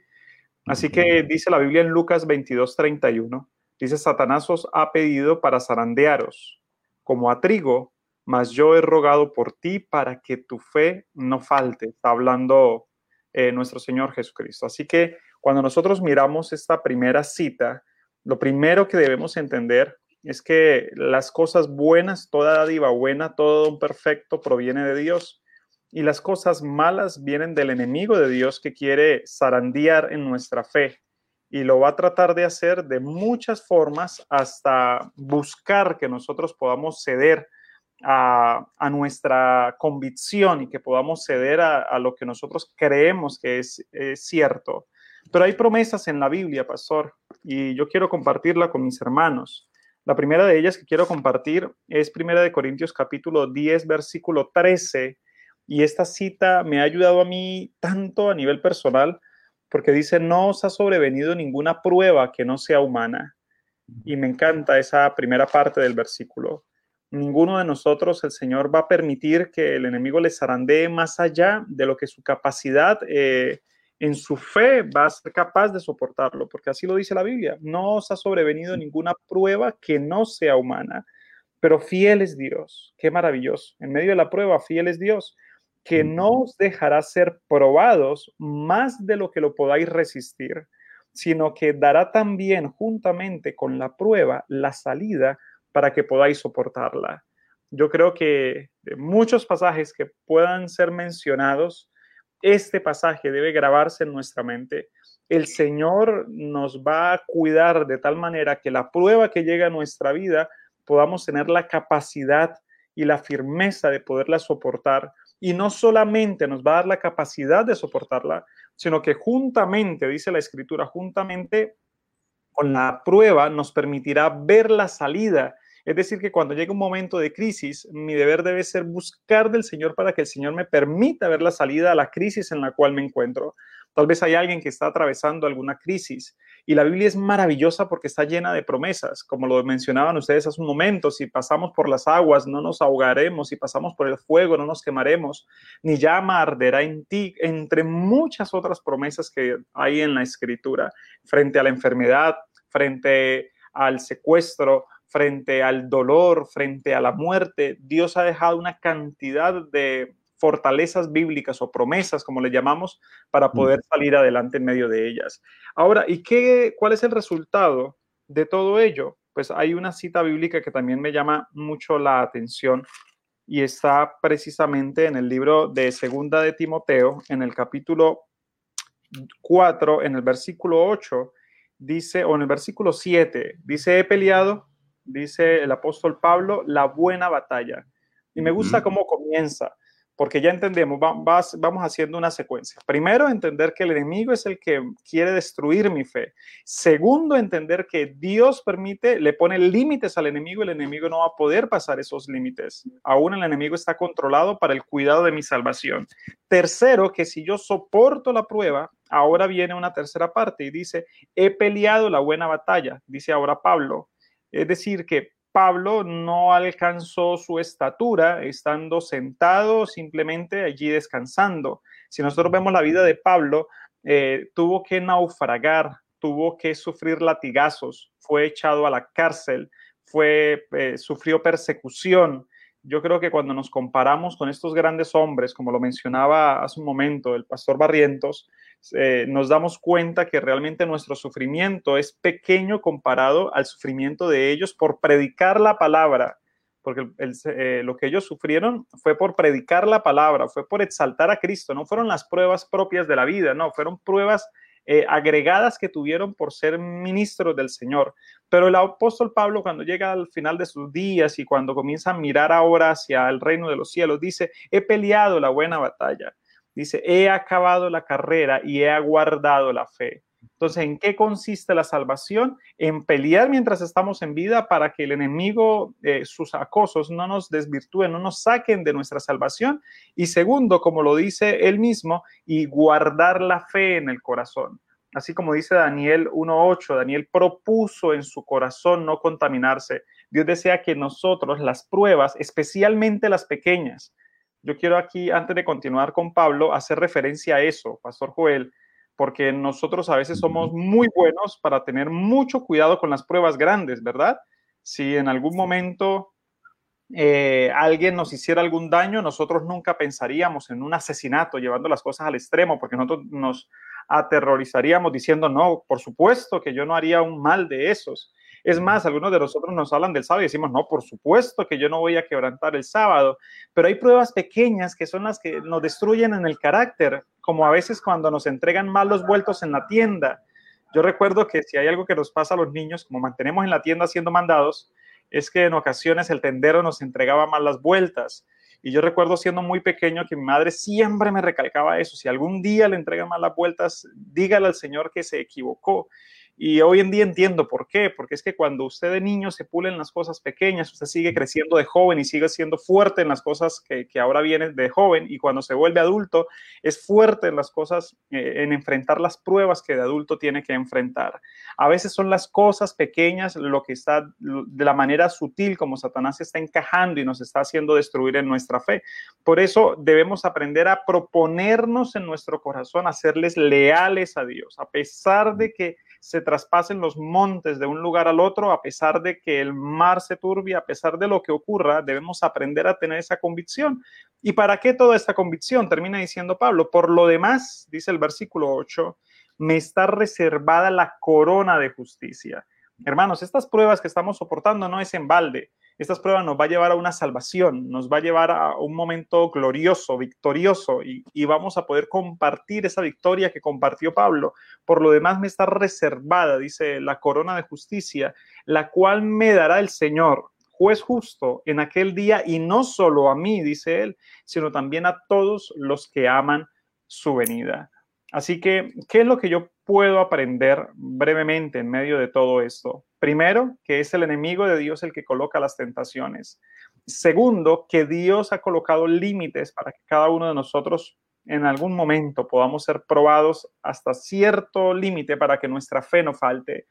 Speaker 7: Así que dice la Biblia en Lucas 22, 31, dice, Satanás os ha pedido para zarandearos, como a trigo, mas yo he rogado por ti para que tu fe no falte. Está hablando eh, nuestro Señor Jesucristo. Así que cuando nosotros miramos esta primera cita, lo primero que debemos entender es que las cosas buenas, toda dádiva buena, todo don perfecto proviene de Dios. Y las cosas malas vienen del enemigo de Dios que quiere zarandear en nuestra fe. Y lo va a tratar de hacer de muchas formas hasta buscar que nosotros podamos ceder a, nuestra convicción y que podamos ceder a, lo que nosotros creemos que es, cierto. Pero hay promesas en la Biblia, pastor, y yo quiero compartirla con mis hermanos. La primera de ellas que quiero compartir es Primera de Corintios capítulo 10, versículo 13, y esta cita me ha ayudado a mí tanto a nivel personal, porque dice, no os ha sobrevenido ninguna prueba que no sea humana. Y me encanta esa primera parte del versículo ninguno de nosotros, el Señor va a permitir que el enemigo les zarandee más allá de lo que su capacidad eh, en su fe va a ser capaz de soportarlo, porque así lo dice la Biblia. No os ha sobrevenido ninguna prueba que no sea humana, pero fiel es Dios. Qué maravilloso. En medio de la prueba, fiel es Dios, que no os dejará ser probados más de lo que lo podáis resistir, sino que dará también juntamente con la prueba la salida para que podáis soportarla. Yo creo que muchos pasajes que puedan ser mencionados, este pasaje debe grabarse en nuestra mente. El Señor nos va a cuidar de tal manera que la prueba que llega a nuestra vida podamos tener la capacidad y la firmeza de poderla soportar. Y no solamente nos va a dar la capacidad de soportarla, sino que juntamente, dice la Escritura, juntamente con la prueba nos permitirá ver la salida es decir, que cuando llegue un momento de crisis, mi deber debe ser buscar del Señor para que el Señor me permita ver la salida a la crisis en la cual me encuentro. Tal vez hay alguien que está atravesando alguna crisis y la Biblia es maravillosa porque está llena de promesas, como lo mencionaban ustedes hace un momento, si pasamos por las aguas no nos ahogaremos, si pasamos por el fuego no nos quemaremos, ni llama arderá en ti, entre muchas otras promesas que hay en la escritura, frente a la enfermedad, frente al secuestro, frente al dolor, frente a la muerte, Dios ha dejado una cantidad de fortalezas bíblicas o promesas, como le llamamos, para poder salir adelante en medio de ellas. Ahora, ¿y qué, cuál es el resultado de todo ello? Pues hay una cita bíblica que también me llama mucho la atención y está precisamente en el libro de Segunda de Timoteo, en el capítulo 4, en el versículo 8, dice, o en el versículo 7, dice, he peleado dice el apóstol Pablo, la buena batalla. Y me gusta cómo comienza, porque ya entendemos, vamos haciendo una secuencia. Primero, entender que el enemigo es el que quiere destruir mi fe. Segundo, entender que Dios permite, le pone límites al enemigo, el enemigo no va a poder pasar esos límites. Aún el enemigo está controlado para el cuidado de mi salvación. Tercero, que si yo soporto la prueba, ahora viene una tercera parte y dice, he peleado la buena batalla, dice ahora Pablo es decir, que Pablo no alcanzó su estatura estando sentado simplemente allí descansando. Si nosotros vemos la vida de Pablo, eh, tuvo que naufragar, tuvo que sufrir latigazos, fue echado a la cárcel, fue, eh, sufrió persecución. Yo creo que cuando nos comparamos con estos grandes hombres, como lo mencionaba hace un momento el pastor Barrientos, eh, nos damos cuenta que realmente nuestro sufrimiento es pequeño comparado al sufrimiento de ellos por predicar la palabra, porque eh, lo que ellos sufrieron fue por predicar la palabra, fue por exaltar a Cristo, no fueron las pruebas propias de la vida, no, fueron pruebas eh, agregadas que tuvieron por ser ministros del Señor. Pero el apóstol Pablo, cuando llega al final de sus días y cuando comienza a mirar ahora hacia el reino de los cielos, dice, he peleado la buena batalla Dice, he acabado la carrera y he aguardado la fe. Entonces, ¿en qué consiste la salvación? En pelear mientras estamos en vida para que el enemigo, eh, sus acosos, no nos desvirtúen, no nos saquen de nuestra salvación. Y segundo, como lo dice él mismo, y guardar la fe en el corazón. Así como dice Daniel 1.8, Daniel propuso en su corazón no contaminarse. Dios desea que nosotros las pruebas, especialmente las pequeñas, yo quiero aquí, antes de continuar con Pablo, hacer referencia a eso, Pastor Joel, porque nosotros a veces somos muy buenos para tener mucho cuidado con las pruebas grandes, ¿verdad? Si en algún momento eh, alguien nos hiciera algún daño, nosotros nunca pensaríamos en un asesinato, llevando las cosas al extremo, porque nosotros nos aterrorizaríamos diciendo, no, por supuesto que yo no haría un mal de esos. Es más, algunos de nosotros nos hablan del sábado y decimos, no, por supuesto que yo no voy a quebrantar el sábado, pero hay pruebas pequeñas que son las que nos destruyen en el carácter, como a veces cuando nos entregan malos vueltos en la tienda. Yo recuerdo que si hay algo que nos pasa a los niños, como mantenemos en la tienda siendo mandados, es que en ocasiones el tendero nos entregaba malas vueltas. Y yo recuerdo siendo muy pequeño que mi madre siempre me recalcaba eso. Si algún día le entrega malas vueltas, dígale al Señor que se equivocó. Y hoy en día entiendo por qué, porque es que cuando usted de niño se pule en las cosas pequeñas, usted sigue creciendo de joven y sigue siendo fuerte en las cosas que, ahora vienen de joven y cuando se vuelve adulto es fuerte en las cosas, eh, en enfrentar las pruebas que de adulto tiene que enfrentar. A veces son las cosas pequeñas lo que está de la manera sutil como Satanás está encajando y nos está haciendo destruir en nuestra fe. Por eso debemos aprender a proponernos en nuestro corazón, a serles leales a Dios, a pesar de que se traspasen los montes de un lugar al otro, a pesar de que el mar se turbie, a pesar de lo que ocurra, debemos aprender a tener esa convicción. ¿Y para qué toda esta convicción? Termina diciendo Pablo, por lo demás, dice el versículo 8, me está reservada la corona de justicia. Hermanos, estas pruebas que estamos soportando no es en balde estas pruebas nos va a llevar a una salvación, nos va a llevar a un momento glorioso, victorioso, y, vamos a poder compartir esa victoria que compartió Pablo. Por lo demás, me está reservada, dice, la corona de justicia, la cual me dará el Señor, juez justo, en aquel día, y no solo a mí, dice él, sino también a todos los que aman su venida. Así que, ¿qué es lo que yo puedo aprender brevemente en medio de todo esto? Primero, que es el enemigo de Dios el que coloca las tentaciones. Segundo, que Dios ha colocado límites para que cada uno de nosotros en algún momento podamos ser probados hasta cierto límite para que nuestra fe no falte.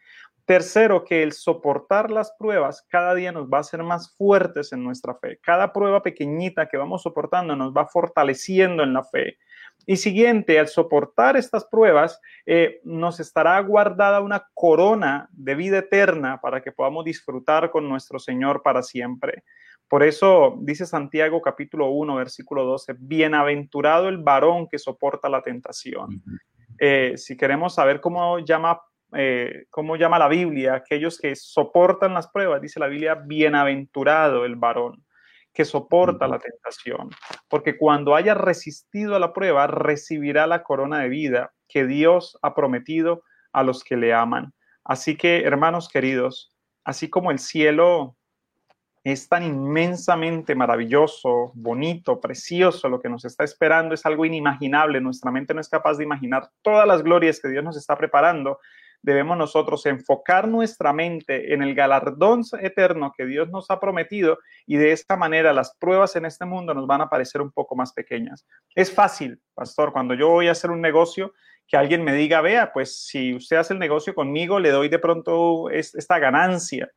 Speaker 7: Tercero, que el soportar las pruebas cada día nos va a hacer más fuertes en nuestra fe. Cada prueba pequeñita que vamos soportando nos va fortaleciendo en la fe. Y siguiente, al soportar estas pruebas, eh, nos estará guardada una corona de vida eterna para que podamos disfrutar con nuestro Señor para siempre. Por eso dice Santiago capítulo 1, versículo 12, bienaventurado el varón que soporta la tentación. Eh, si queremos saber cómo llama, eh, cómo llama la Biblia aquellos que soportan las pruebas, dice la Biblia, bienaventurado el varón que soporta la tentación, porque cuando haya resistido a la prueba, recibirá la corona de vida que Dios ha prometido a los que le aman. Así que, hermanos queridos, así como el cielo es tan inmensamente maravilloso, bonito, precioso, lo que nos está esperando es algo inimaginable, nuestra mente no es capaz de imaginar todas las glorias que Dios nos está preparando, debemos nosotros enfocar nuestra mente en el galardón eterno que Dios nos ha prometido y de esta manera las pruebas en este mundo nos van a parecer un poco más pequeñas. Es fácil, pastor, cuando yo voy a hacer un negocio, que alguien me diga, vea, pues si usted hace el negocio conmigo, le doy de pronto esta ganancia.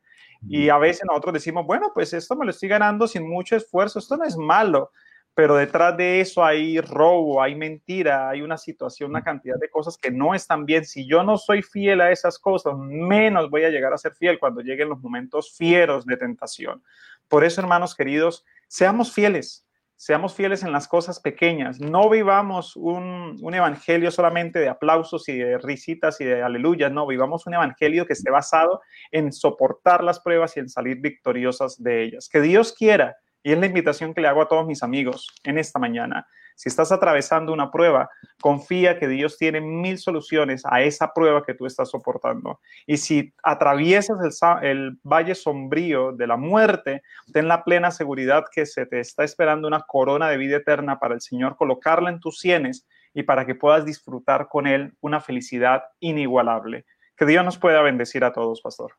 Speaker 7: Y a veces nosotros decimos, bueno, pues esto me lo estoy ganando sin mucho esfuerzo, esto no es malo pero detrás de eso hay robo, hay mentira, hay una situación, una cantidad de cosas que no están bien. Si yo no soy fiel a esas cosas, menos voy a llegar a ser fiel cuando lleguen los momentos fieros de tentación. Por eso, hermanos queridos, seamos fieles, seamos fieles en las cosas pequeñas. No vivamos un, un evangelio solamente de aplausos y de risitas y de aleluyas, no, vivamos un evangelio que esté basado en soportar las pruebas y en salir victoriosas de ellas. Que Dios quiera y es la invitación que le hago a todos mis amigos en esta mañana. Si estás atravesando una prueba, confía que Dios tiene mil soluciones a esa prueba que tú estás soportando. Y si atraviesas el, el, valle sombrío de la muerte, ten la plena seguridad que se te está esperando una corona de vida eterna para el Señor colocarla en tus sienes y para que puedas disfrutar con Él una felicidad inigualable. Que Dios nos pueda bendecir a todos, pastor.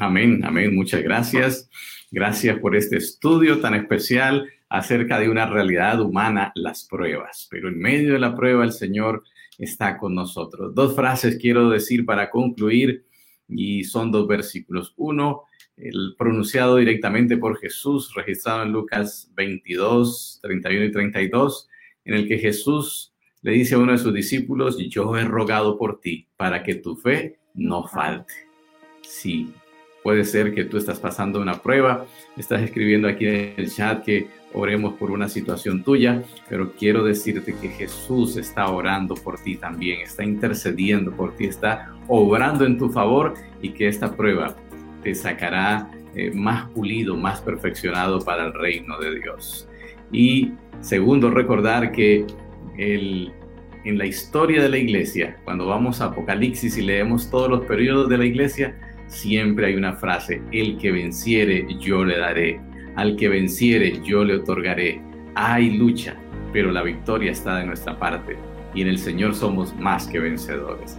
Speaker 2: Amén, amén. Muchas gracias. Gracias por este estudio tan especial acerca de una realidad humana, las pruebas. Pero en medio de la prueba el Señor está con nosotros. Dos frases quiero decir para concluir y son dos versículos. Uno, el pronunciado directamente por Jesús, registrado en Lucas 22, 31 y 32, en el que Jesús le dice a uno de sus discípulos, yo he rogado por ti para que tu fe no falte. Sí, puede ser que tú estás pasando una prueba, estás escribiendo aquí en el chat que oremos por una situación tuya, pero quiero decirte que Jesús está orando por ti también, está intercediendo por ti, está obrando en tu favor y que esta prueba te sacará eh, más pulido, más perfeccionado para el reino de Dios. Y segundo, recordar que el, en la historia de la iglesia, cuando vamos a Apocalipsis y leemos todos los periodos de la iglesia, siempre hay una frase, el que venciere yo le daré, al que venciere yo le otorgaré. Hay lucha, pero la victoria está de nuestra parte y en el Señor somos más que vencedores.